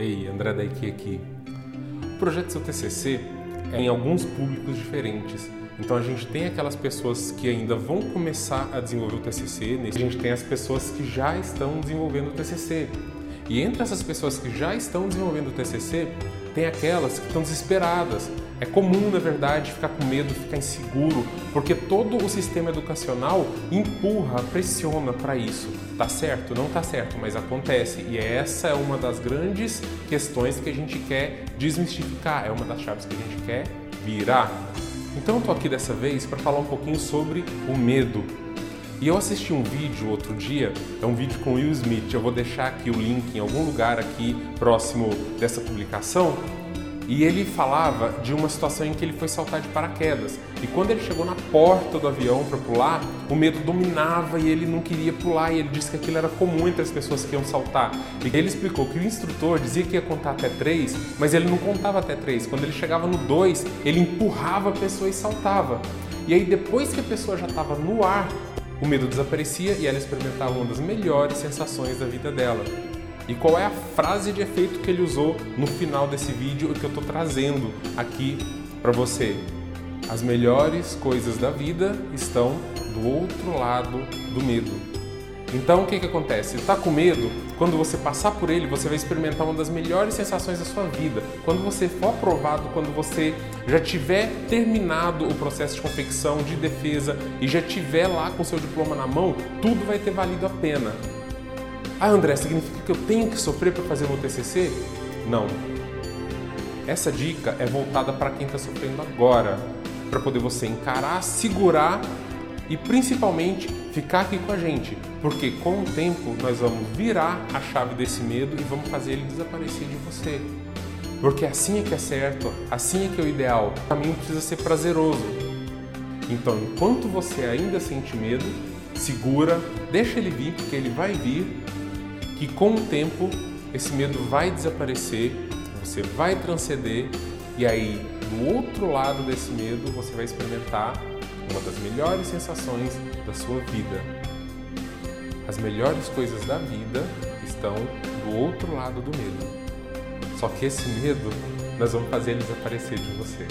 Ei, André Daiki aqui. O projeto seu TCC é em alguns públicos diferentes. Então a gente tem aquelas pessoas que ainda vão começar a desenvolver o TCC, a gente tem as pessoas que já estão desenvolvendo o TCC. E entre essas pessoas que já estão desenvolvendo o TCC, tem aquelas que estão desesperadas. É comum, na verdade, ficar com medo, ficar inseguro, porque todo o sistema educacional empurra, pressiona para isso. Tá certo? Não tá certo, mas acontece. E essa é uma das grandes questões que a gente quer desmistificar, é uma das chaves que a gente quer virar. Então eu tô aqui dessa vez para falar um pouquinho sobre o medo. E eu assisti um vídeo outro dia, é um vídeo com Will Smith, eu vou deixar aqui o link em algum lugar aqui próximo dessa publicação. E ele falava de uma situação em que ele foi saltar de paraquedas. E quando ele chegou na porta do avião para pular, o medo dominava e ele não queria pular. E ele disse que aquilo era comum entre as pessoas que iam saltar. E ele explicou que o instrutor dizia que ia contar até três, mas ele não contava até três. Quando ele chegava no dois, ele empurrava a pessoa e saltava. E aí, depois que a pessoa já estava no ar, o medo desaparecia e ela experimentava uma das melhores sensações da vida dela. E qual é a frase de efeito que ele usou no final desse vídeo que eu estou trazendo aqui para você? As melhores coisas da vida estão do outro lado do medo. Então o que, que acontece? Está com medo? Quando você passar por ele, você vai experimentar uma das melhores sensações da sua vida. Quando você for aprovado, quando você já tiver terminado o processo de confecção, de defesa e já tiver lá com seu diploma na mão, tudo vai ter valido a pena. Ah, André, significa que eu tenho que sofrer para fazer o meu TCC? Não. Essa dica é voltada para quem está sofrendo agora, para poder você encarar, segurar e principalmente ficar aqui com a gente, porque com o tempo nós vamos virar a chave desse medo e vamos fazer ele desaparecer de você. Porque assim é que é certo, assim é que é o ideal. O caminho precisa ser prazeroso. Então, enquanto você ainda sente medo, segura, deixa ele vir, porque ele vai vir, que com o tempo esse medo vai desaparecer, você vai transcender e aí do outro lado desse medo você vai experimentar uma das melhores sensações da sua vida. As melhores coisas da vida estão do outro lado do medo. Só que esse medo nós vamos fazer ele desaparecer de você.